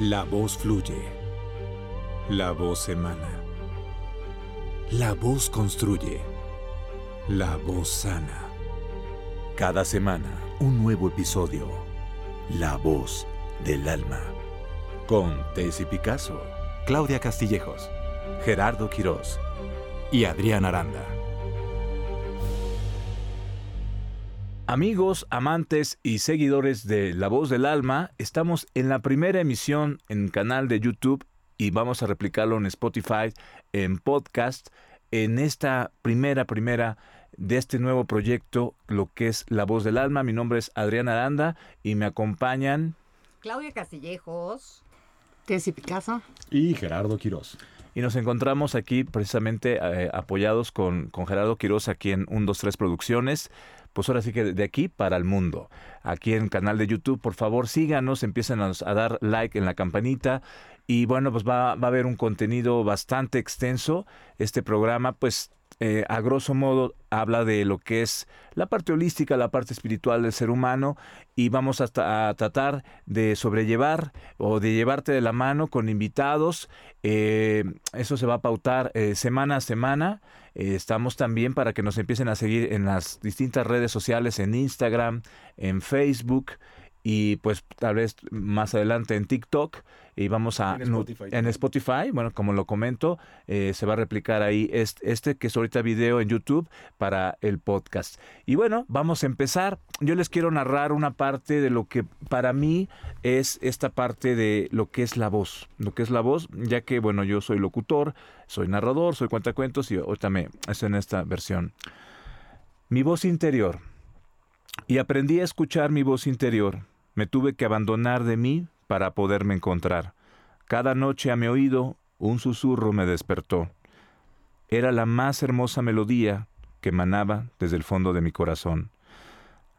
La voz fluye. La voz emana. La voz construye. La voz sana. Cada semana, un nuevo episodio. La voz del alma. Con Tessy Picasso, Claudia Castillejos, Gerardo Quirós y Adrián Aranda. Amigos, amantes y seguidores de La Voz del Alma, estamos en la primera emisión en canal de YouTube y vamos a replicarlo en Spotify, en podcast, en esta primera, primera de este nuevo proyecto, lo que es La Voz del Alma. Mi nombre es Adrián Aranda y me acompañan Claudia Castillejos, Tessy Picasso y Gerardo Quirós. Y nos encontramos aquí precisamente eh, apoyados con, con Gerardo Quiroz aquí en 123 Producciones pues ahora sí que de aquí para el mundo. Aquí en el canal de YouTube, por favor síganos, empiecen a, dar like en la campanita y bueno, pues va, va, a haber un contenido bastante extenso. Este programa, pues eh, a grosso modo habla de lo que es la parte holística, la parte espiritual del ser humano y vamos a, tratar de sobrellevar o de llevarte de la mano con invitados. Eh, eso se va a pautar eh, semana a semana. estamos también para que nos empiecen a seguir en las distintas redes sociales, en Instagram, en Facebook y pues tal vez más adelante en TikTok y vamos a en Spotify, bueno como lo comento eh, se va a replicar ahí este, este, que es ahorita video en YouTube para el podcast. Y bueno vamos a empezar. Yo les quiero narrar una parte de lo que para mí es esta parte de lo que es la voz lo que es la voz ya que bueno yo soy locutor soy narrador soy cuentacuentos y ahorita me estoy en esta versión. Mi voz interior y aprendí a escuchar mi voz interior. Me tuve que abandonar de mí para poderme encontrar. Cada noche a mi oído un susurro me despertó. Era la más hermosa melodía que emanaba desde el fondo de mi corazón.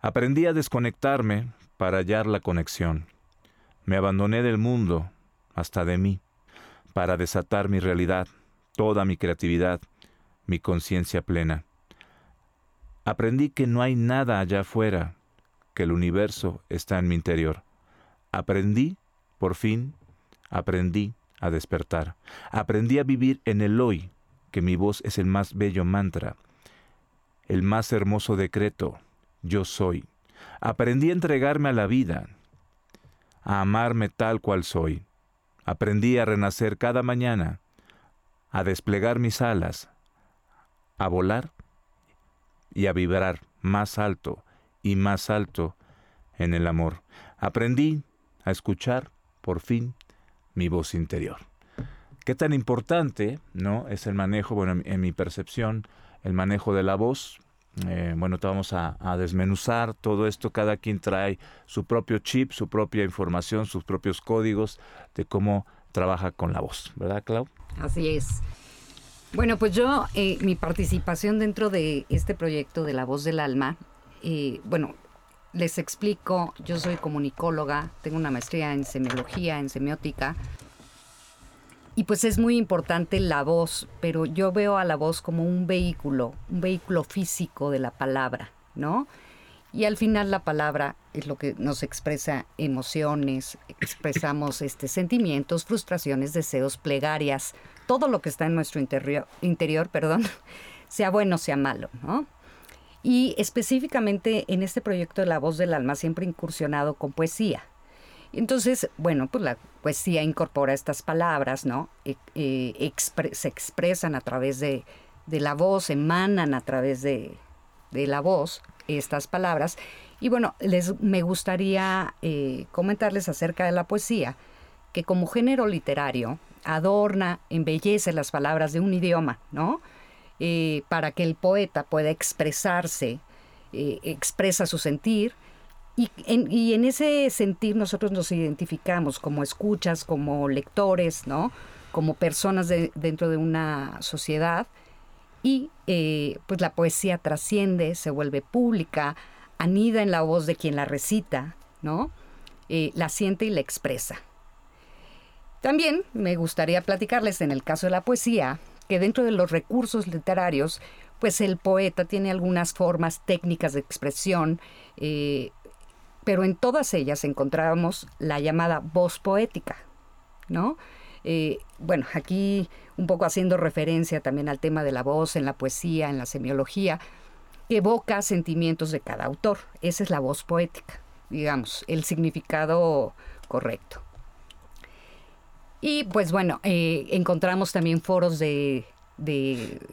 Aprendí a desconectarme para hallar la conexión. Me abandoné del mundo, hasta de mí, para desatar mi realidad, toda mi creatividad, mi conciencia plena. Aprendí que no hay nada allá afuera, que el universo está en mi interior. Aprendí, por fin, aprendí a despertar. Aprendí a vivir en el hoy, que mi voz es el más bello mantra, el más hermoso decreto, yo soy. Aprendí a entregarme a la vida, a amarme tal cual soy. Aprendí a renacer cada mañana, a desplegar mis alas, a volar y a vibrar más alto y más alto en el amor. Aprendí a escuchar, por fin, mi voz interior. Qué tan importante, ¿no? Es el manejo, bueno, en, mi percepción, el manejo de la voz. Eh, bueno, te vamos a, a, desmenuzar todo esto. Cada quien trae su propio chip, su propia información, sus propios códigos de cómo trabaja con la voz, ¿verdad, Clau? Así es. Bueno, pues yo, eh, mi participación dentro de este proyecto de La Voz del Alma, eh, bueno, les explico, yo soy comunicóloga, tengo una maestría en semiología, en semiótica, y pues es muy importante la voz, pero yo veo a la voz como un vehículo, un vehículo físico de la palabra, ¿no? Y al final la palabra es lo que nos expresa emociones, expresamos este, sentimientos, frustraciones, deseos, plegarias, todo lo que está en nuestro interior, interior perdón, sea bueno, sea malo, ¿no? Y específicamente en este proyecto de La Voz del Alma siempre incursionado con poesía. Entonces, bueno, pues la poesía incorpora estas palabras, ¿no? E, eh, se expresan a través de, de, la voz, emanan a través de, de, la voz estas palabras. Y bueno, les, me gustaría eh, comentarles acerca de la poesía, que como género literario adorna, embellece las palabras de un idioma, ¿no? Eh, para que el poeta pueda expresarse, eh, expresa su sentir, y en, ese sentir nosotros nos identificamos como escuchas, como lectores, ¿no? Como personas dentro de una sociedad, y eh, pues la poesía trasciende, se vuelve pública, anida en la voz de quien la recita, ¿no? la siente y la expresa. También me gustaría platicarles en el caso de la poesía que dentro de los recursos literarios, pues el poeta tiene algunas formas técnicas de expresión, eh, pero en todas ellas encontramos la llamada voz poética, ¿no? Eh, bueno, aquí un poco haciendo referencia también al tema de la voz en la poesía, en la semiología, evoca sentimientos de cada autor. Esa es la voz poética, digamos, el significado correcto. Y pues bueno, eh, encontramos también foros de,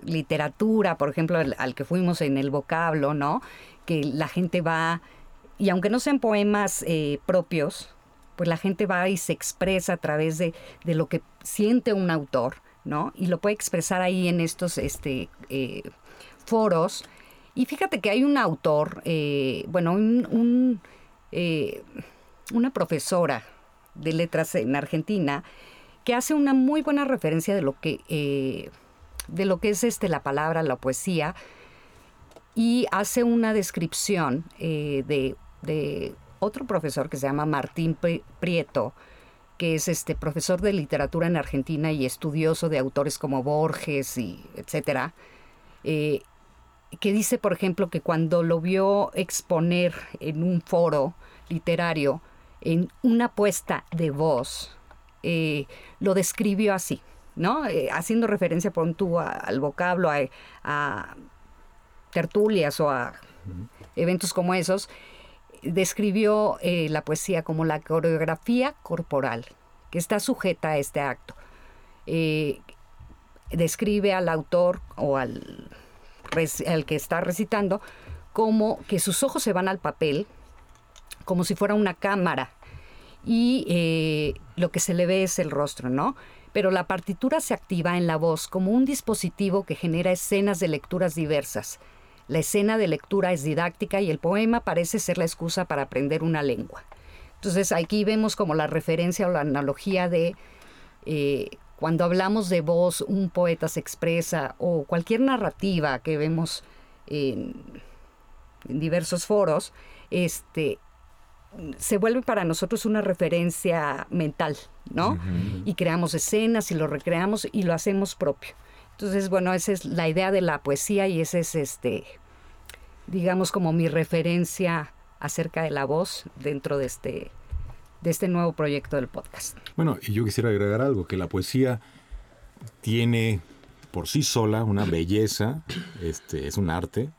literatura, por ejemplo, al, que fuimos en el vocablo, ¿no? Que la gente va, y aunque no sean poemas eh, propios, pues la gente va y se expresa a través de, lo que siente un autor, ¿no? Y lo puede expresar ahí en estos este, eh, foros. Y fíjate que hay un autor, bueno, un, una profesora de letras en Argentina, que hace una muy buena referencia de lo que, eh, de lo que es este, la palabra, la poesía, y hace una descripción eh, de, otro profesor que se llama Martín Prieto, que es este profesor de literatura en Argentina y estudioso de autores como Borges y etcétera, eh, que dice, por ejemplo, que cuando lo vio exponer en un foro literario en una puesta de voz, eh, lo describió así, ¿no? Eh, haciendo referencia, por tú, al vocablo, a, tertulias o a eventos como esos, describió eh, la poesía como la coreografía corporal, que está sujeta a este acto. describe al autor o al, al que está recitando como que sus ojos se van al papel, como si fuera una cámara y eh, lo que se le ve es el rostro, ¿no? Pero la partitura se activa en la voz como un dispositivo que genera escenas de lecturas diversas. La escena de lectura es didáctica y el poema parece ser la excusa para aprender una lengua. Entonces aquí vemos como la referencia o la analogía de eh, cuando hablamos de voz, un poeta se expresa o cualquier narrativa que vemos en, en diversos foros, este, se vuelve para nosotros una referencia mental, ¿no? Y creamos escenas y lo recreamos y lo hacemos propio. Entonces, bueno, esa es la idea de la poesía y ese es este, digamos, como mi referencia acerca de la voz dentro de este, de este nuevo proyecto del podcast. Bueno, y yo quisiera agregar algo, que la poesía tiene por sí sola una belleza, este, es un arte,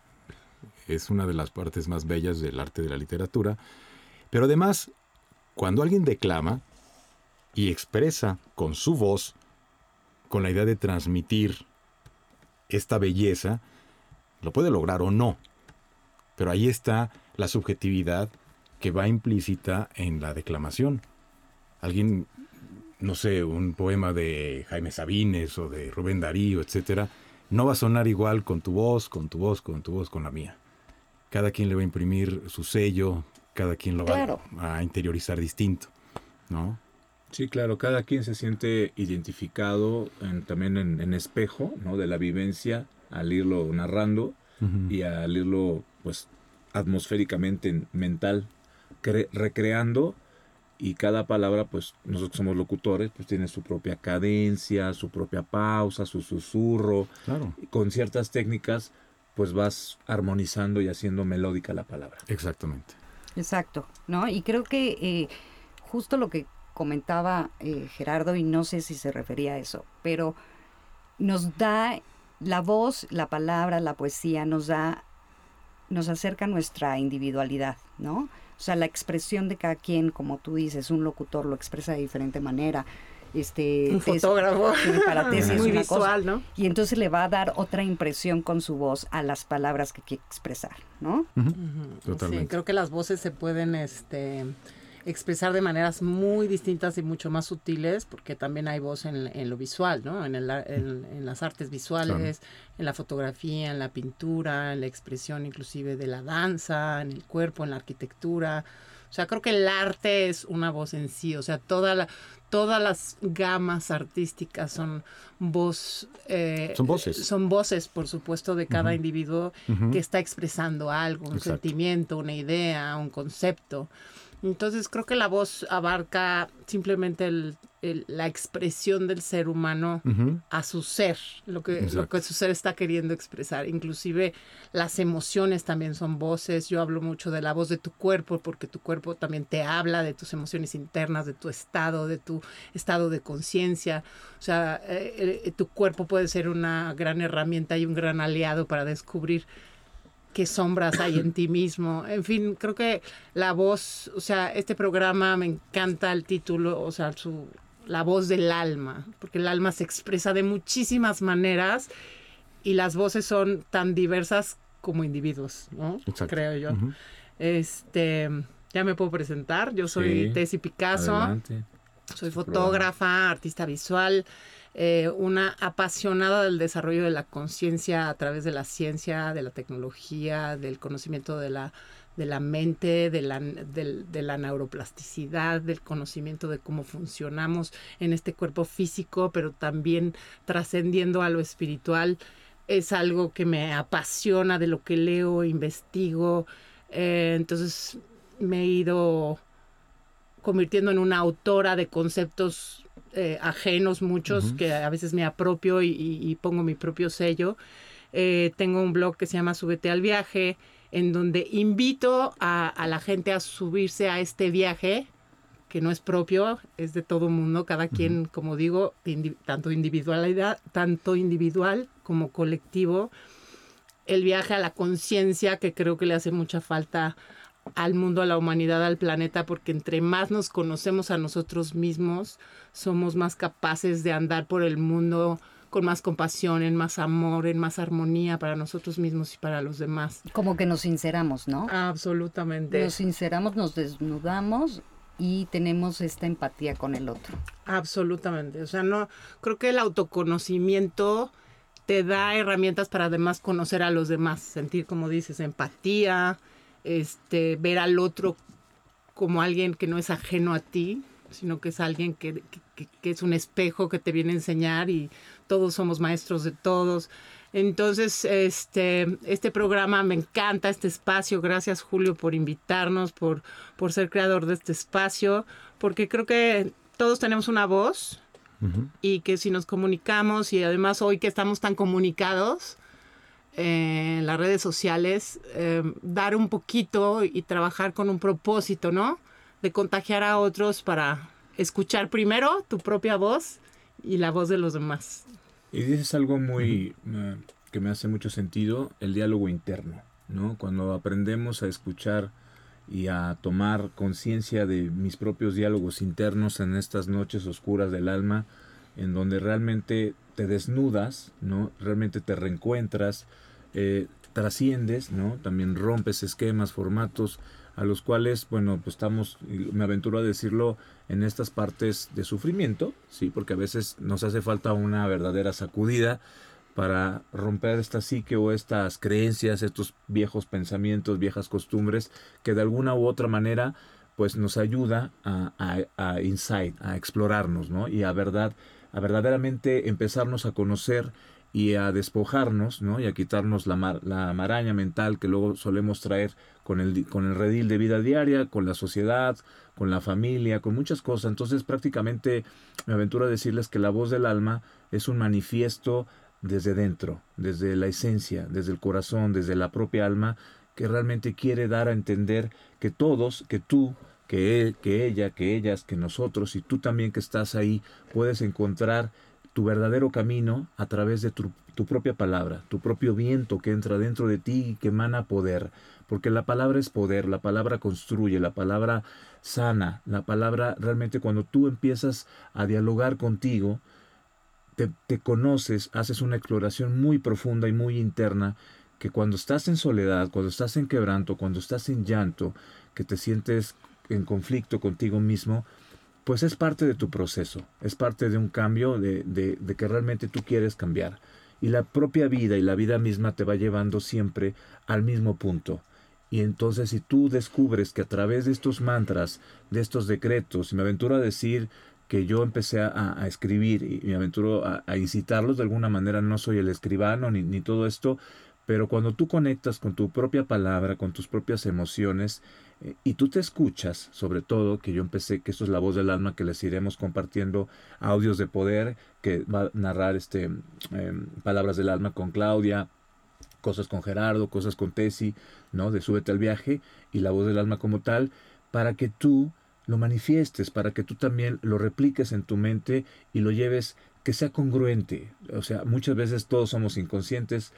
es una de las partes más bellas del arte de la literatura, pero además, cuando alguien declama y expresa con su voz, con la idea de transmitir esta belleza, lo puede lograr o no. Pero ahí está la subjetividad que va implícita en la declamación. Alguien, no sé, un poema de Jaime Sabines o de Rubén Darío, etcétera, no va a sonar igual con tu voz, con tu voz, con tu voz, con la mía. Cada quien le va a imprimir su sello, cada quien lo va a interiorizar distinto, ¿no? Sí, claro, cada quien se siente identificado también en, espejo, ¿no? De la vivencia al irlo narrando y al irlo, pues, atmosféricamente mental, recreando y cada palabra, pues nosotros somos locutores, pues tiene su propia cadencia, su propia pausa, su susurro. Claro. con ciertas técnicas, pues vas armonizando y haciendo melódica la palabra. Exactamente. Exacto, ¿no? Y creo que eh, justo lo que comentaba eh, Gerardo, y no sé si se refería a eso, pero nos da la voz, la palabra, la poesía, nos da, nos acerca nuestra individualidad, ¿no? O sea, la expresión de cada quien, como tú dices, un locutor lo expresa de diferente manera, este un fotógrafo para tesis muy visual, ¿no? Y entonces le va a dar otra impresión con su voz a las palabras que quiere expresar, ¿no? Totalmente. Sí, creo que las voces se pueden este expresar de maneras muy distintas y mucho más sutiles, porque también hay voz en, lo visual, ¿no? En, el, en, las artes visuales, en la fotografía, en la pintura, en la expresión inclusive de la danza, en el cuerpo, en la arquitectura. O sea, creo que el arte es una voz en sí, o sea, toda la, todas las gamas artísticas son voz eh, son voces. son voces por supuesto de cada individuo que está expresando algo un sentimiento una idea un concepto entonces creo que la voz abarca simplemente el la expresión del ser humano a su ser, lo que, lo que su ser está queriendo expresar. Inclusive las emociones también son voces. Yo hablo mucho de la voz de tu cuerpo porque tu cuerpo también te habla de tus emociones internas, de tu estado, de tu estado de conciencia. O sea, eh, eh, tu cuerpo puede ser una gran herramienta y un gran aliado para descubrir qué sombras hay en ti mismo. En fin, creo que la voz, o sea, este programa me encanta el título, o sea, su, la voz del alma, porque el alma se expresa de muchísimas maneras y las voces son tan diversas como individuos, ¿no? Creo yo. Este, ya me puedo presentar. Yo soy Tessy Picasso. Soy fotógrafa, artista visual, eh, una apasionada del desarrollo de la conciencia a través de la ciencia, de la tecnología, del conocimiento de la de la mente, de la, de, la neuroplasticidad, del conocimiento de cómo funcionamos en este cuerpo físico, pero también trascendiendo a lo espiritual. Es algo que me apasiona de lo que leo, investigo. Eh, entonces me he ido convirtiendo en una autora de conceptos eh, ajenos, muchos, que a veces me apropio y, pongo mi propio sello. Eh, tengo un blog que se llama Súbete al viaje, en donde invito a, la gente a subirse a este viaje que no es propio, es de todo mundo, cada quien, como digo, tanto individualidad, tanto individual como colectivo, el viaje a la conciencia que creo que le hace mucha falta al mundo, a la humanidad, al planeta, porque entre más nos conocemos a nosotros mismos, somos más capaces de andar por el mundo con más compasión, en más amor, en más armonía para nosotros mismos y para los demás. Como que nos sinceramos, ¿no? Absolutamente. Nos sinceramos, nos desnudamos y tenemos esta empatía con el otro. Absolutamente. O sea, no, creo que el autoconocimiento te da herramientas para además conocer a los demás, sentir, como dices, empatía, este, ver al otro como alguien que no es ajeno a ti, sino que es alguien que, que, es un espejo que te viene a enseñar y todos somos maestros de todos. Entonces, este, este programa me encanta, este espacio. Gracias, Julio, por invitarnos, por, por ser creador de este espacio, porque creo que todos tenemos una voz y que si nos comunicamos y además hoy que estamos tan comunicados, en las redes sociales, eh, dar un poquito y trabajar con un propósito, ¿no? De contagiar a otros para escuchar primero tu propia voz y la voz de los demás. Y dices algo muy eh, que me hace mucho sentido, el diálogo interno, ¿no? Cuando aprendemos a escuchar y a tomar conciencia de mis propios diálogos internos en estas noches oscuras del alma, en donde realmente te desnudas, ¿no? Realmente te reencuentras, eh, trasciendes, ¿no? También rompes esquemas, formatos, a los cuales, bueno, pues estamos, me aventuro a decirlo, en estas partes de sufrimiento, sí, porque a veces nos hace falta una verdadera sacudida para romper esta psique o estas creencias, estos viejos pensamientos, viejas costumbres, que de alguna u otra manera pues nos ayuda a, a, a insight, a explorarnos, ¿no? Y a verdad, a verdaderamente empezarnos a conocer y a despojarnos, ¿no? Y a quitarnos la, la maraña mental que luego solemos traer con el, con el redil de vida diaria, con la sociedad, con la familia, con muchas cosas. Entonces prácticamente me aventuro a decirles que la voz del alma es un manifiesto desde dentro, desde la esencia, desde el corazón, desde la propia alma, que realmente quiere dar a entender que todos, que tú, que él, que ella, que ellas, que nosotros y tú también que estás ahí, puedes encontrar tu verdadero camino a través de tu, propia palabra, tu propio viento que entra dentro de ti y que emana poder, porque la palabra es poder, la palabra construye, la palabra sana, la palabra realmente cuando tú empiezas a dialogar contigo, te, te conoces, haces una exploración muy profunda y muy interna, que cuando estás en soledad, cuando estás en quebranto, cuando estás en llanto, que te sientes en conflicto contigo mismo, pues es parte de tu proceso, es parte de un cambio de, de, que realmente tú quieres cambiar. Y la propia vida y la vida misma te va llevando siempre al mismo punto. Y entonces si tú descubres que a través de estos mantras, de estos decretos, y me aventuro a decir que yo empecé a, escribir y me aventuro a, incitarlos de alguna manera, no soy el escribano ni, ni todo esto, Pero cuando tú conectas con tu propia palabra, con tus propias emociones, y tú te escuchas, sobre todo, que yo empecé, que esto es la voz del alma, que les iremos compartiendo audios de poder, que va a narrar este, em, palabras del alma con Claudia, cosas con Gerardo, cosas con Tessy, ¿no? De súbete al viaje, y la voz del alma como tal, para que tú lo manifiestes, para que tú también lo repliques en tu mente y lo lleves que sea congruente. O sea, muchas veces todos somos inconscientes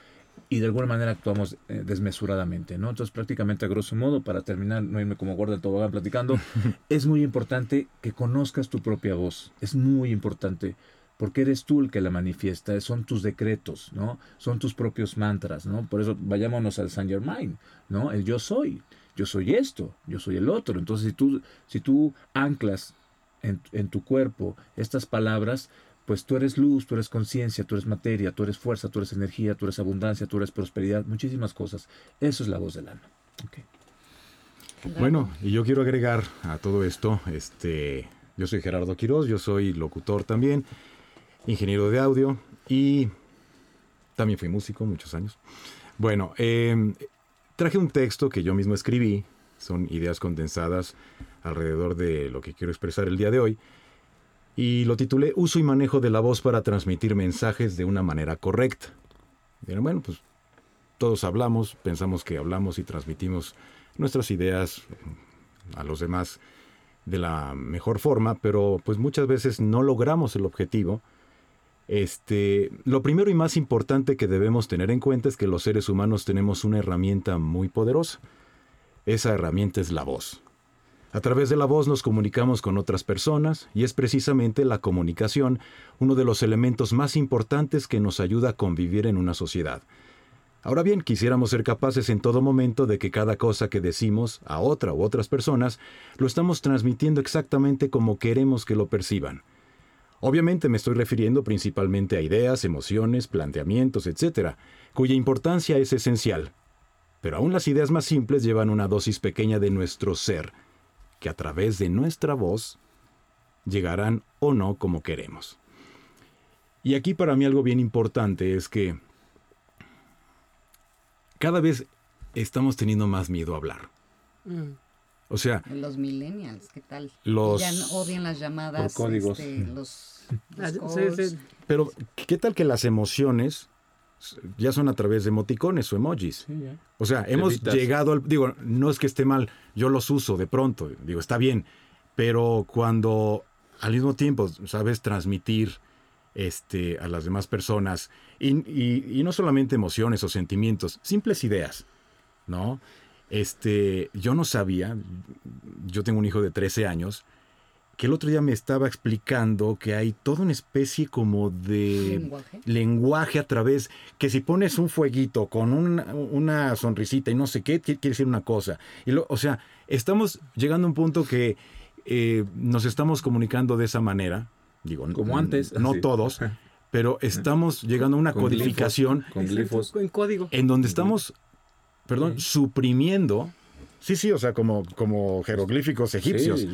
y de alguna manera actuamos eh, desmesuradamente, ¿no? Entonces, prácticamente a grosso modo, para terminar, no irme como gorda del tobogán platicando, es muy importante que conozcas tu propia voz. Es muy importante porque eres tú el que la manifiesta, son tus decretos, ¿no? Son tus propios mantras, ¿no? Por eso vayámonos al Saint Germain, ¿no? El yo soy, yo soy esto, yo soy el otro. Entonces, si tú, si tú anclas en, en tu cuerpo estas palabras, pues tú eres luz, tú eres conciencia, tú eres materia, tú eres fuerza, tú eres energía, tú eres abundancia, tú eres prosperidad, muchísimas cosas. Eso es la voz del alma. Bueno, y yo quiero agregar a todo esto, este, yo soy Gerardo Quiroz, yo soy locutor también, ingeniero de audio y también fui músico muchos años. Bueno, em, traje un texto que yo mismo escribí, son ideas condensadas alrededor de lo que quiero expresar el día de hoy y lo titulé Uso y manejo de la voz para transmitir mensajes de una manera correcta. bueno, pues todos hablamos, pensamos que hablamos y transmitimos nuestras ideas a los demás de la mejor forma, pero pues muchas veces no logramos el objetivo. Este, lo primero y más importante que debemos tener en cuenta es que los seres humanos tenemos una herramienta muy poderosa. Esa herramienta es la voz. A través de la voz nos comunicamos con otras personas y es precisamente la comunicación uno de los elementos más importantes que nos ayuda a convivir en una sociedad. Ahora bien, quisiéramos ser capaces en todo momento de que cada cosa que decimos a otra u otras personas lo estamos transmitiendo exactamente como queremos que lo perciban. Obviamente me estoy refiriendo principalmente a ideas, emociones, planteamientos, etc., cuya importancia es esencial. Pero aún las ideas más simples llevan una dosis pequeña de nuestro ser, que a través de nuestra voz llegarán o no como queremos. Y aquí para mí algo bien importante es que cada vez estamos teniendo más miedo a hablar. Mm. O sea... Los millennials, ¿qué tal? Los... Ya odian las llamadas. códigos. Este, los, ah, Pero, ¿qué tal que las emociones ya son a través de emoticones o emojis. o sea, hemos llegado al... Digo, no es que esté mal, yo los uso de pronto, digo, está bien, pero cuando al mismo tiempo sabes transmitir este, a las demás personas, y, no solamente emociones o sentimientos, simples ideas, ¿no? Este, yo no sabía, yo tengo un hijo de 13 años, que el otro día me estaba explicando que hay toda una especie como de lenguaje, a través, que si pones un fueguito con una, sonrisita y no sé qué, quiere decir una cosa. Y o sea, estamos llegando a un punto que eh, nos estamos comunicando de esa manera, digo, como antes, no todos, pero estamos llegando a una codificación con glifos, en código, en donde estamos, perdón, suprimiendo Sí, sí, o sea, como, como jeroglíficos egipcios.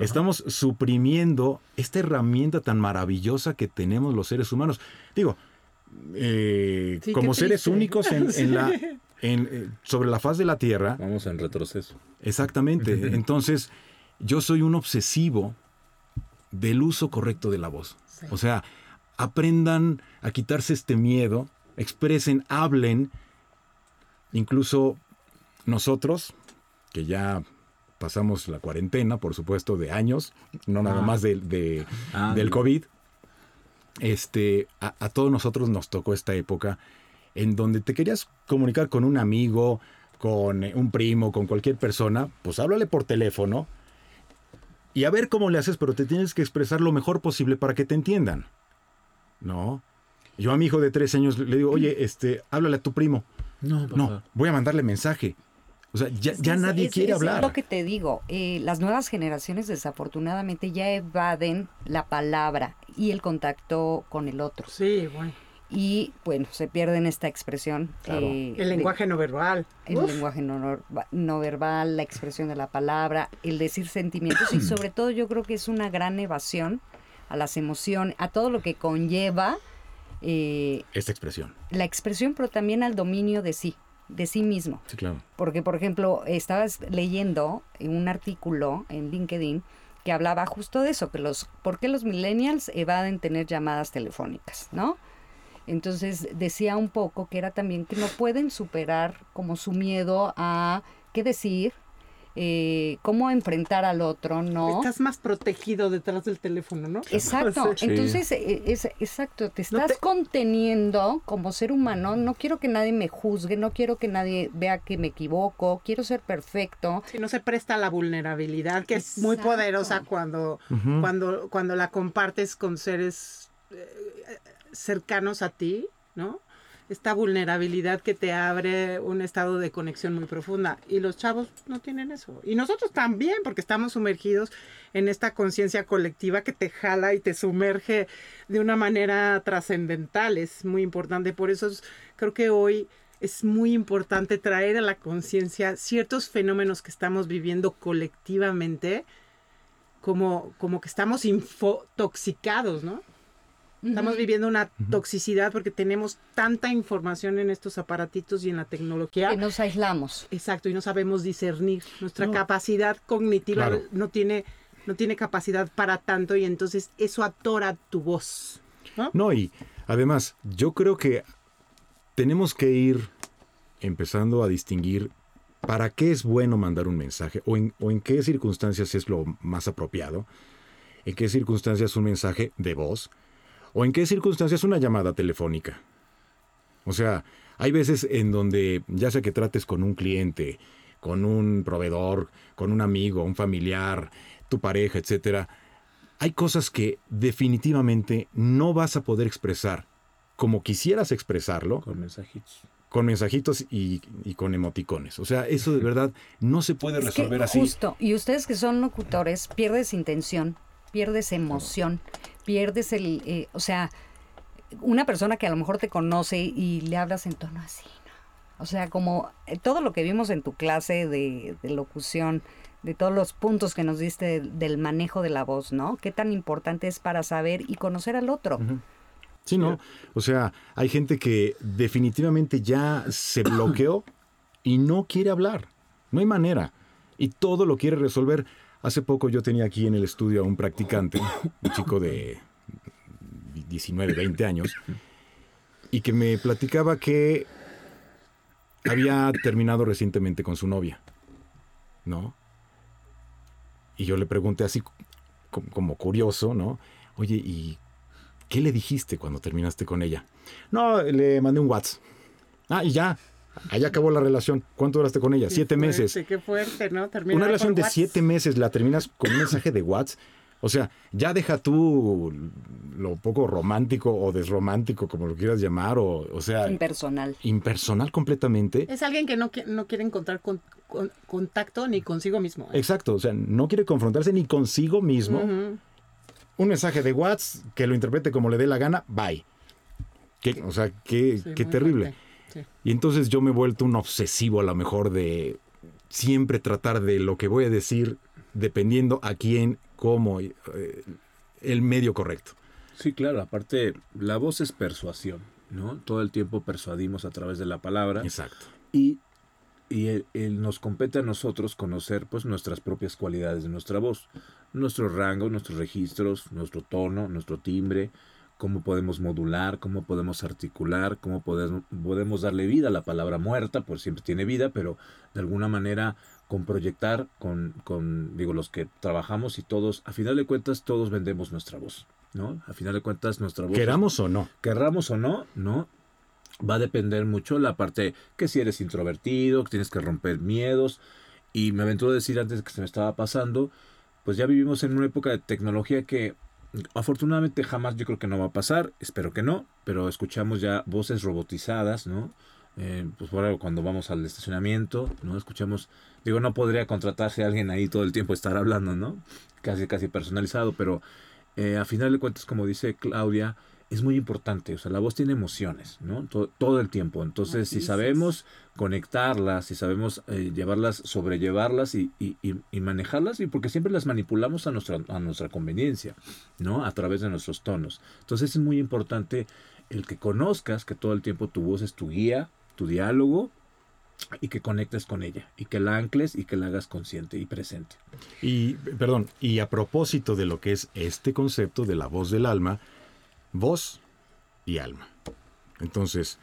Estamos suprimiendo esta herramienta tan maravillosa que tenemos los seres humanos. Digo, eh, como seres únicos en, la, en, eh, sobre la faz de la Tierra. Vamos en retroceso. Exactamente. Entonces, yo soy un obsesivo del uso correcto de la voz. O sea, aprendan a quitarse este miedo, expresen, hablen. Incluso nosotros, que ya pasamos la cuarentena, por supuesto, de años, no nada ah. más de, ah, del COVID. Este, a, todos nosotros nos tocó esta época en donde te querías comunicar con un amigo, con eh, un primo, con cualquier persona, pues háblale por teléfono y a ver cómo le haces, pero te tienes que expresar lo mejor posible para que te entiendan. ¿No? Yo a mi hijo de tres años le digo, oye, este, háblale a tu primo. No, no, voy a mandarle mensaje. O sea, ya, nadie quiere hablar. Es lo que te digo. Eh, las nuevas generaciones desafortunadamente ya evaden la palabra y el contacto con el otro. Sí, bueno. Y bueno, se pierde en esta expresión. Eh, el lenguaje no verbal. El lenguaje no, no, verbal, la expresión de la palabra, el decir sentimientos y sobre todo yo creo que es una gran evasión a las emociones, a todo lo que conlleva eh, Esta expresión. la expresión, pero también al dominio de sí, de sí mismo. Sí, claro. Porque, por ejemplo, estabas leyendo un artículo en LinkedIn que hablaba justo de eso, que los, ¿por qué los millennials evaden tener llamadas telefónicas, no? Entonces decía un poco que era también que no pueden superar como su miedo a qué decir, eh, cómo enfrentar al otro, ¿no? Estás más protegido detrás del teléfono, ¿no? Exacto, Sí. entonces, eh, es, exacto, te No estás te- conteniendo como ser humano, no quiero que nadie me juzgue, no quiero que nadie vea que me equivoco, quiero ser perfecto. Si no se presta la vulnerabilidad, que es muy poderosa cuando, cuando, cuando la compartes con seres eh, cercanos a ti, ¿no? Esta vulnerabilidad que te abre un estado de conexión muy profunda. Y los chavos no tienen eso. Y nosotros también, porque estamos sumergidos en esta conciencia colectiva que te jala y te sumerge de una manera trascendental. Es muy importante. Por eso es- creo que hoy es muy importante traer a la conciencia ciertos fenómenos que estamos viviendo colectivamente, como, como que estamos infotoxicados, ¿no? Estamos viviendo una toxicidad porque tenemos tanta información en estos aparatitos y en la tecnología. Que nos aislamos. Exacto, y no sabemos discernir. Nuestra capacidad cognitiva Claro. no tiene no tiene capacidad para tanto y entonces eso atora tu voz. ¿no? No, y además, yo creo que tenemos que ir empezando a distinguir para qué es bueno mandar un mensaje o en, o en qué circunstancias es lo más apropiado, en qué circunstancias un mensaje de voz o en qué circunstancias una llamada telefónica. O sea, hay veces en donde ya sea que trates con un cliente, con un proveedor, con un amigo, un familiar, tu pareja, etcétera, hay cosas que definitivamente no vas a poder expresar como quisieras expresarlo Con mensajitos. con mensajitos y, y con emoticones. O sea, eso de verdad no se puede Es que resolver así. Justo, y ustedes que son locutores, pierdes intención, pierdes emoción, pierdes el, eh, o sea, una persona que a lo mejor te conoce y le hablas en tono así, ¿no? O sea, como eh, todo lo que vimos en tu clase de, de locución, de todos los puntos que nos diste del, del manejo de la voz, ¿no? Qué tan importante es para saber y conocer al otro. Sí, ¿no? O sea, hay gente que definitivamente ya se bloqueó y no quiere hablar. No hay manera. Y todo lo quiere resolver. Hace poco yo tenía aquí en el estudio a un practicante, un chico de 19, 20 años, y que me platicaba que había terminado recientemente con su novia. ¿No? Y yo le pregunté así co- como curioso, ¿no? Oye, ¿y ¿Qué le dijiste cuando terminaste con ella? No, le mandé un WhatsApp. Ah, y ya. Ahí acabó la relación. ¿Cuánto duraste con ella? Qué siete fuerte, meses. Qué fuerte, ¿no? Terminar Una relación de siete meses la terminas con un mensaje de WhatsApp. O sea, ya deja tú lo poco romántico o desromántico, como lo quieras llamar, o, o sea, Impersonal. impersonal completamente. Es alguien que no, no quiere encontrar con- con- contacto ni consigo mismo. ¿eh? Exacto, o sea, no quiere confrontarse ni consigo mismo. Un mensaje de WhatsApp que lo interprete como le dé la gana, bye. Qué- o sea, qué, Sí, qué muy terrible. fuerte. Sí. Y entonces yo me he vuelto un obsesivo a lo mejor de siempre tratar de lo que voy a decir dependiendo a quién, cómo, eh, el medio correcto. Sí, claro, aparte la voz es persuasión, ¿no? Todo el tiempo persuadimos a través de la palabra Exacto. y, y el- el- nos compete a nosotros conocer pues nuestras propias cualidades de nuestra voz, nuestro rango, nuestros registros, nuestro tono, nuestro timbre, cómo podemos modular, cómo podemos articular, cómo podemos, podemos darle vida a la palabra muerta, pues siempre tiene vida, pero de alguna manera con proyectar, con, con digo, los que trabajamos y todos, a final de cuentas todos vendemos nuestra voz, ¿no? A final de cuentas nuestra voz... Queramos o no. querramos o no, ¿no? Va a depender mucho la parte que si eres introvertido, que tienes que romper miedos. Y me aventuro a decir antes que se me estaba pasando, pues ya vivimos en una época de tecnología que afortunadamente jamás yo creo que no va a pasar, espero que no, pero escuchamos ya voces robotizadas, ¿no? Eh, pues por ejemplo, cuando vamos al estacionamiento, ¿no? Escuchamos, digo, no podría contratarse a alguien ahí todo el tiempo estar hablando, ¿no? Casi, casi personalizado, pero eh, a final de cuentas, como dice Claudia, es muy importante, o sea, la voz tiene emociones, ¿no? Todo, todo el tiempo. Entonces, si sabemos conectarlas, si sabemos eh, llevarlas, sobrellevarlas y, y, y, y manejarlas, y porque siempre las manipulamos a nuestra, a nuestra conveniencia, ¿no? A través de nuestros tonos. Entonces, es muy importante el que conozcas que todo el tiempo tu voz es tu guía, tu diálogo, y que conectes con ella, y que la ancles y que la hagas consciente y presente. Y, perdón, y a propósito de lo que es este concepto de la voz del alma, voz y alma. Entonces,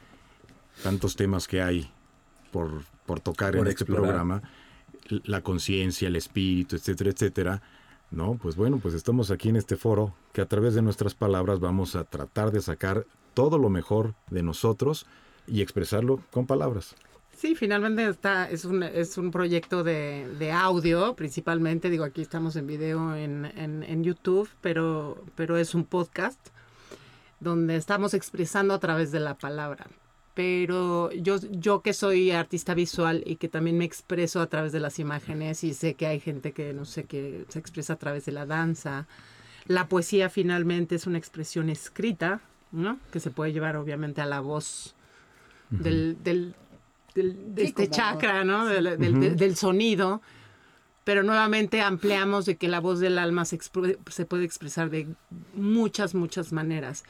tantos temas que hay por, por tocar en este programa, la conciencia, el espíritu, etcétera, etcétera. No, pues bueno, pues estamos aquí en este foro que a través de nuestras palabras vamos a tratar de sacar todo lo mejor de nosotros y expresarlo con palabras. Sí, finalmente está, es un, es un proyecto de, de audio, principalmente, digo, aquí estamos en video en, en, en, YouTube, pero, pero es un podcast donde estamos expresando a través de la palabra. Pero yo, yo que soy artista visual y que también me expreso a través de las imágenes y sé que hay gente que, no sé, que se expresa a través de la danza. La poesía finalmente es una expresión escrita, ¿no? Que se puede llevar obviamente a la voz del, del, de este chakra, ¿no? Del, sonido. Pero nuevamente ampliamos de que la voz del alma se, puede expresar de muchas, muchas maneras.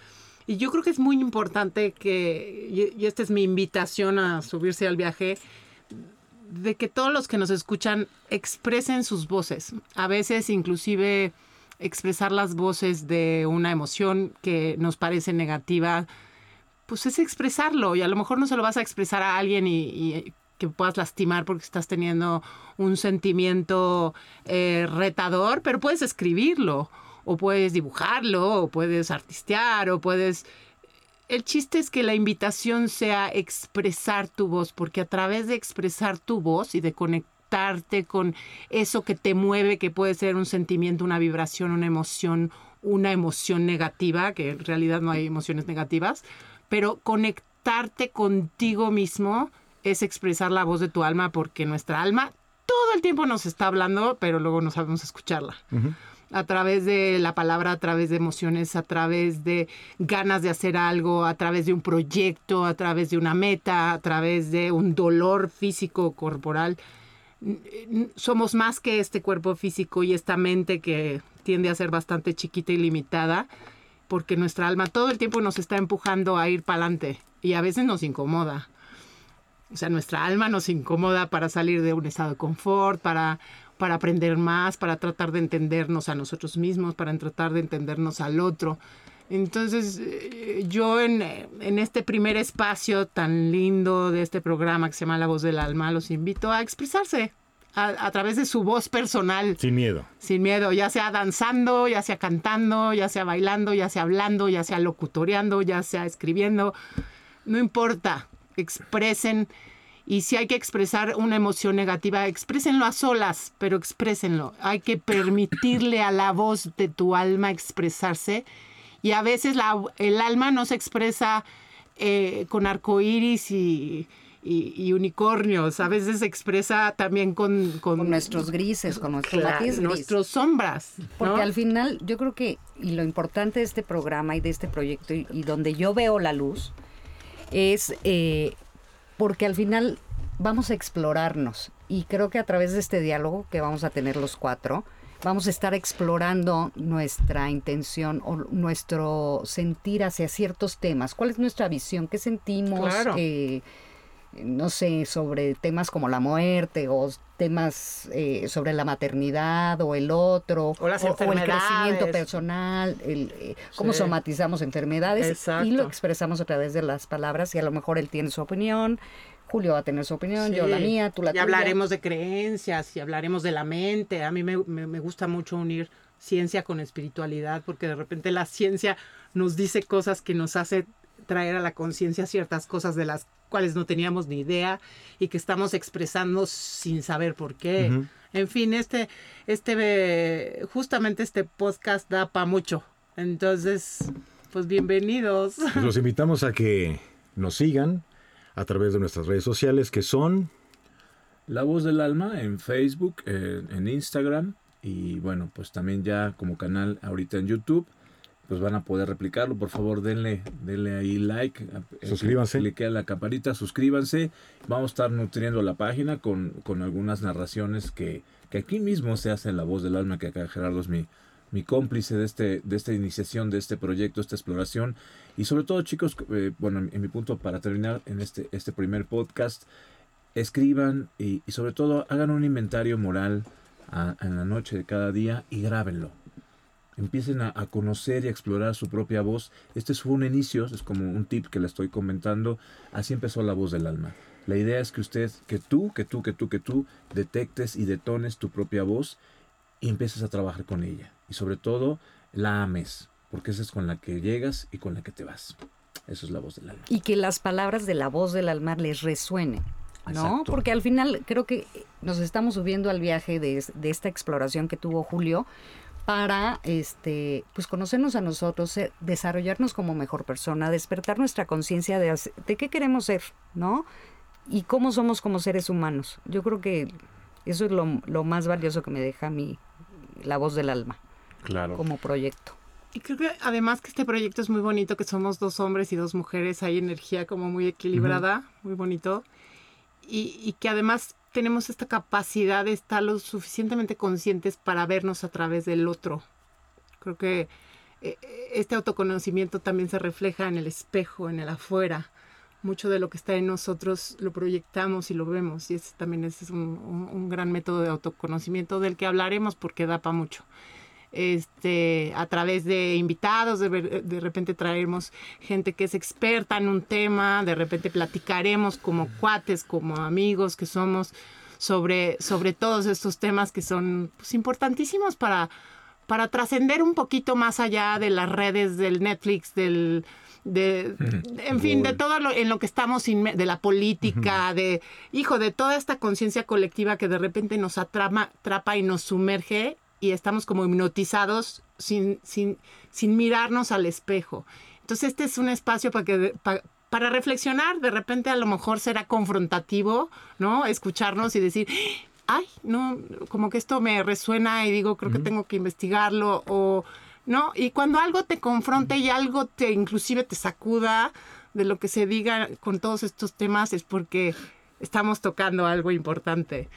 Y yo creo que es muy importante que, y, esta es mi invitación a subirse al viaje, de que todos los que nos escuchan expresen sus voces. A veces inclusive expresar las voces de una emoción que nos parece negativa, pues es expresarlo y a lo mejor no se lo vas a expresar a alguien y, que puedas lastimar porque estás teniendo un sentimiento eh, retador, pero puedes escribirlo o puedes dibujarlo o puedes artistear o puedes... El chiste es que la invitación sea expresar tu voz, porque a través de expresar tu voz y de conectarte con eso que te mueve, que puede ser un sentimiento, una vibración, una emoción, una emoción negativa, que en realidad no hay emociones negativas, pero conectarte contigo mismo es expresar la voz de tu alma porque nuestra alma todo el tiempo nos está hablando, pero luego no sabemos escucharla. A través de la palabra, a través de emociones, a través de ganas de hacer algo, a través de un proyecto, a través de una meta, a través de un dolor físico corporal. Somos más que este cuerpo físico y esta mente que tiende a ser bastante chiquita y limitada porque nuestra alma todo el tiempo nos está empujando a ir para adelante y a veces nos incomoda. O sea, nuestra alma nos incomoda para salir de un estado de confort, para, para aprender más, para tratar de entendernos a nosotros mismos, para tratar de entendernos al otro. Entonces, eh, yo en, en, este primer espacio tan lindo de este programa que se llama La Voz del Alma, los invito a expresarse, a, través de su voz personal. Sin miedo. Sin miedo, ya sea danzando, ya sea cantando, ya sea bailando, ya sea hablando, ya sea locutoreando, ya sea escribiendo. No importa, expresen. Y si hay que expresar una emoción negativa, exprésenlo a solas, pero exprésenlo. Hay que permitirle a la voz de tu alma expresarse. Y a veces la, el alma no se expresa eh, con arcoíris y, y, unicornios. A veces se expresa también con... Con, nuestros grises, con nuestros claro, Nuestros sombras. Porque al final yo creo que, y lo importante de este programa y de este proyecto, y, donde yo veo la luz, es eh, porque al final vamos a explorarnos. Y creo que a través de este diálogo que vamos a tener los cuatro, vamos a estar explorando nuestra intención o nuestro sentir hacia ciertos temas. ¿Cuál es nuestra visión? ¿Qué sentimos? Eh, no sé, sobre temas como la muerte o temas eh, sobre la maternidad o el otro, o, las el crecimiento personal, el, eh, cómo somatizamos enfermedades y lo expresamos a través de las palabras y a lo mejor él tiene su opinión. Julio va a tener su opinión, yo la mía, tú la y hablaremos de creencias y hablaremos de la mente. A mí me, me gusta mucho unir ciencia con espiritualidad porque de repente la ciencia nos dice cosas que nos hace traer a la conciencia ciertas cosas de las cuales no teníamos ni idea y que estamos expresando sin saber por qué. En fin, este, este, justamente este podcast da para mucho. Entonces, pues bienvenidos. Pues los invitamos a que nos sigan a través de nuestras redes sociales que son La Voz del Alma en Facebook, en Instagram y bueno, pues también ya como canal ahorita en YouTube pues van a poder replicarlo. Por favor, denle, denle ahí like. Suscríbanse. Clique a la campanita, suscríbanse. Vamos a estar nutriendo la página con, con algunas narraciones que, que aquí mismo se hace en la voz del alma, que acá Gerardo es mi, mi cómplice de, este, de esta iniciación, de este proyecto, esta exploración. Y sobre todo, chicos, eh, bueno, en, mi punto para terminar en este, este primer podcast, escriban y, sobre todo hagan un inventario moral en la noche de cada día y grábenlo. Empiecen a, a, conocer y a explorar su propia voz. Este fue un inicio, es como un tip que le estoy comentando. Así empezó la voz del alma. La idea es que usted, que tú, que tú, que tú, que tú detectes y detones tu propia voz y empieces a trabajar con ella. Y sobre todo, la ames, porque esa es con la que llegas y con la que te vas. Eso es la voz del alma. Y que las palabras de la voz del alma les resuenen. ¿no? Porque al final creo que nos estamos subiendo al viaje de, de, esta exploración que tuvo Julio para este pues conocernos a nosotros, desarrollarnos como mejor persona, despertar nuestra conciencia de, de qué queremos ser, ¿no? y cómo somos como seres humanos. Yo creo que eso es lo, más valioso que me deja a mí la voz del alma. Claro. Como proyecto. Y creo que además que este proyecto es muy bonito, que somos dos hombres y dos mujeres, hay energía como muy equilibrada, muy bonito. Y, y, que además tenemos esta capacidad de estar lo suficientemente conscientes para vernos a través del otro. Creo que eh, este autoconocimiento también se refleja en el espejo, en el afuera mucho de lo que está en nosotros lo proyectamos y lo vemos. Y ese también es un, gran método de autoconocimiento del que hablaremos porque da para mucho. Este, a través de invitados, de, de, repente traeremos gente que es experta en un tema, de repente platicaremos como cuates, como amigos que somos sobre, sobre todos estos temas que son pues, importantísimos para, para trascender un poquito más allá de las redes del Netflix, del, de, en fin, de todo lo, en lo que estamos, de la política, de, hijo, de toda esta conciencia colectiva que de repente nos atrapa, atrapa y nos sumerge y estamos como hipnotizados sin, sin, sin mirarnos al espejo. Entonces este es un espacio para que... para reflexionar, de repente a lo mejor será confrontativo, ¿no? Escucharnos y decir, ay, no, como que esto me resuena y digo, creo que tengo que investigarlo o ¿no? Y cuando algo te confronte y algo te inclusive te sacuda de lo que se diga con todos estos temas es porque estamos tocando algo importante.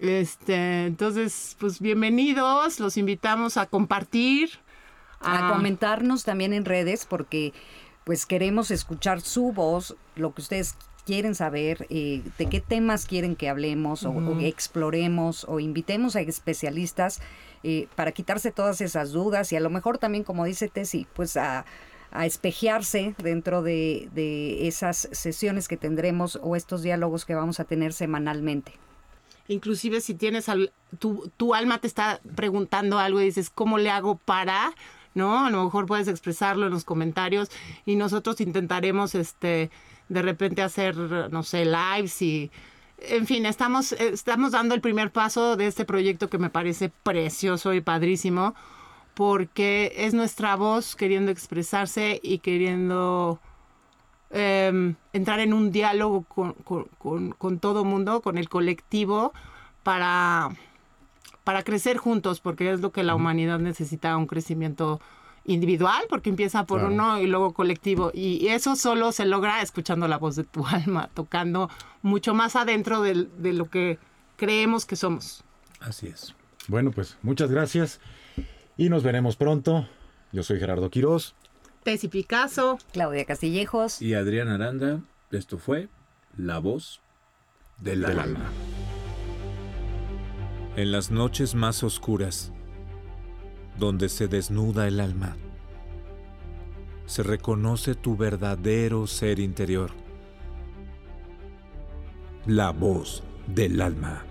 Este, entonces, pues bienvenidos, los invitamos a compartir, a, comentarnos también en redes porque pues queremos escuchar su voz, lo que ustedes quieren saber, eh, de qué temas quieren que hablemos o, exploremos o invitemos a especialistas eh, para quitarse todas esas dudas y a lo mejor también, como dice Tessy, pues a, a espejearse dentro de, de esas sesiones que tendremos o estos diálogos que vamos a tener semanalmente inclusive si tienes tu, tu, alma te está preguntando algo y dices, ¿cómo le hago para? ¿No? A lo mejor puedes expresarlo en los comentarios y nosotros intentaremos este de repente hacer, no sé, lives y... En fin, estamos, estamos dando el primer paso de este proyecto que me parece precioso y padrísimo, porque es nuestra voz queriendo expresarse y queriendo em, entrar en un diálogo con, con, con, todo mundo, con el colectivo, para, para crecer juntos, porque es lo que la humanidad necesita, un crecimiento individual, porque empieza por uno y luego colectivo. Y eso solo se logra escuchando la voz de tu alma, tocando mucho más adentro de, lo que creemos que somos. Así es. Bueno, pues muchas gracias y nos veremos pronto. Yo soy Gerardo Quiroz. Tessy Picasso. Claudia Castillejos. Y Adrián Aranda. Esto fue La Voz del, del alma. En las noches más oscuras donde se desnuda el alma. Se reconoce tu verdadero ser interior. La voz del alma.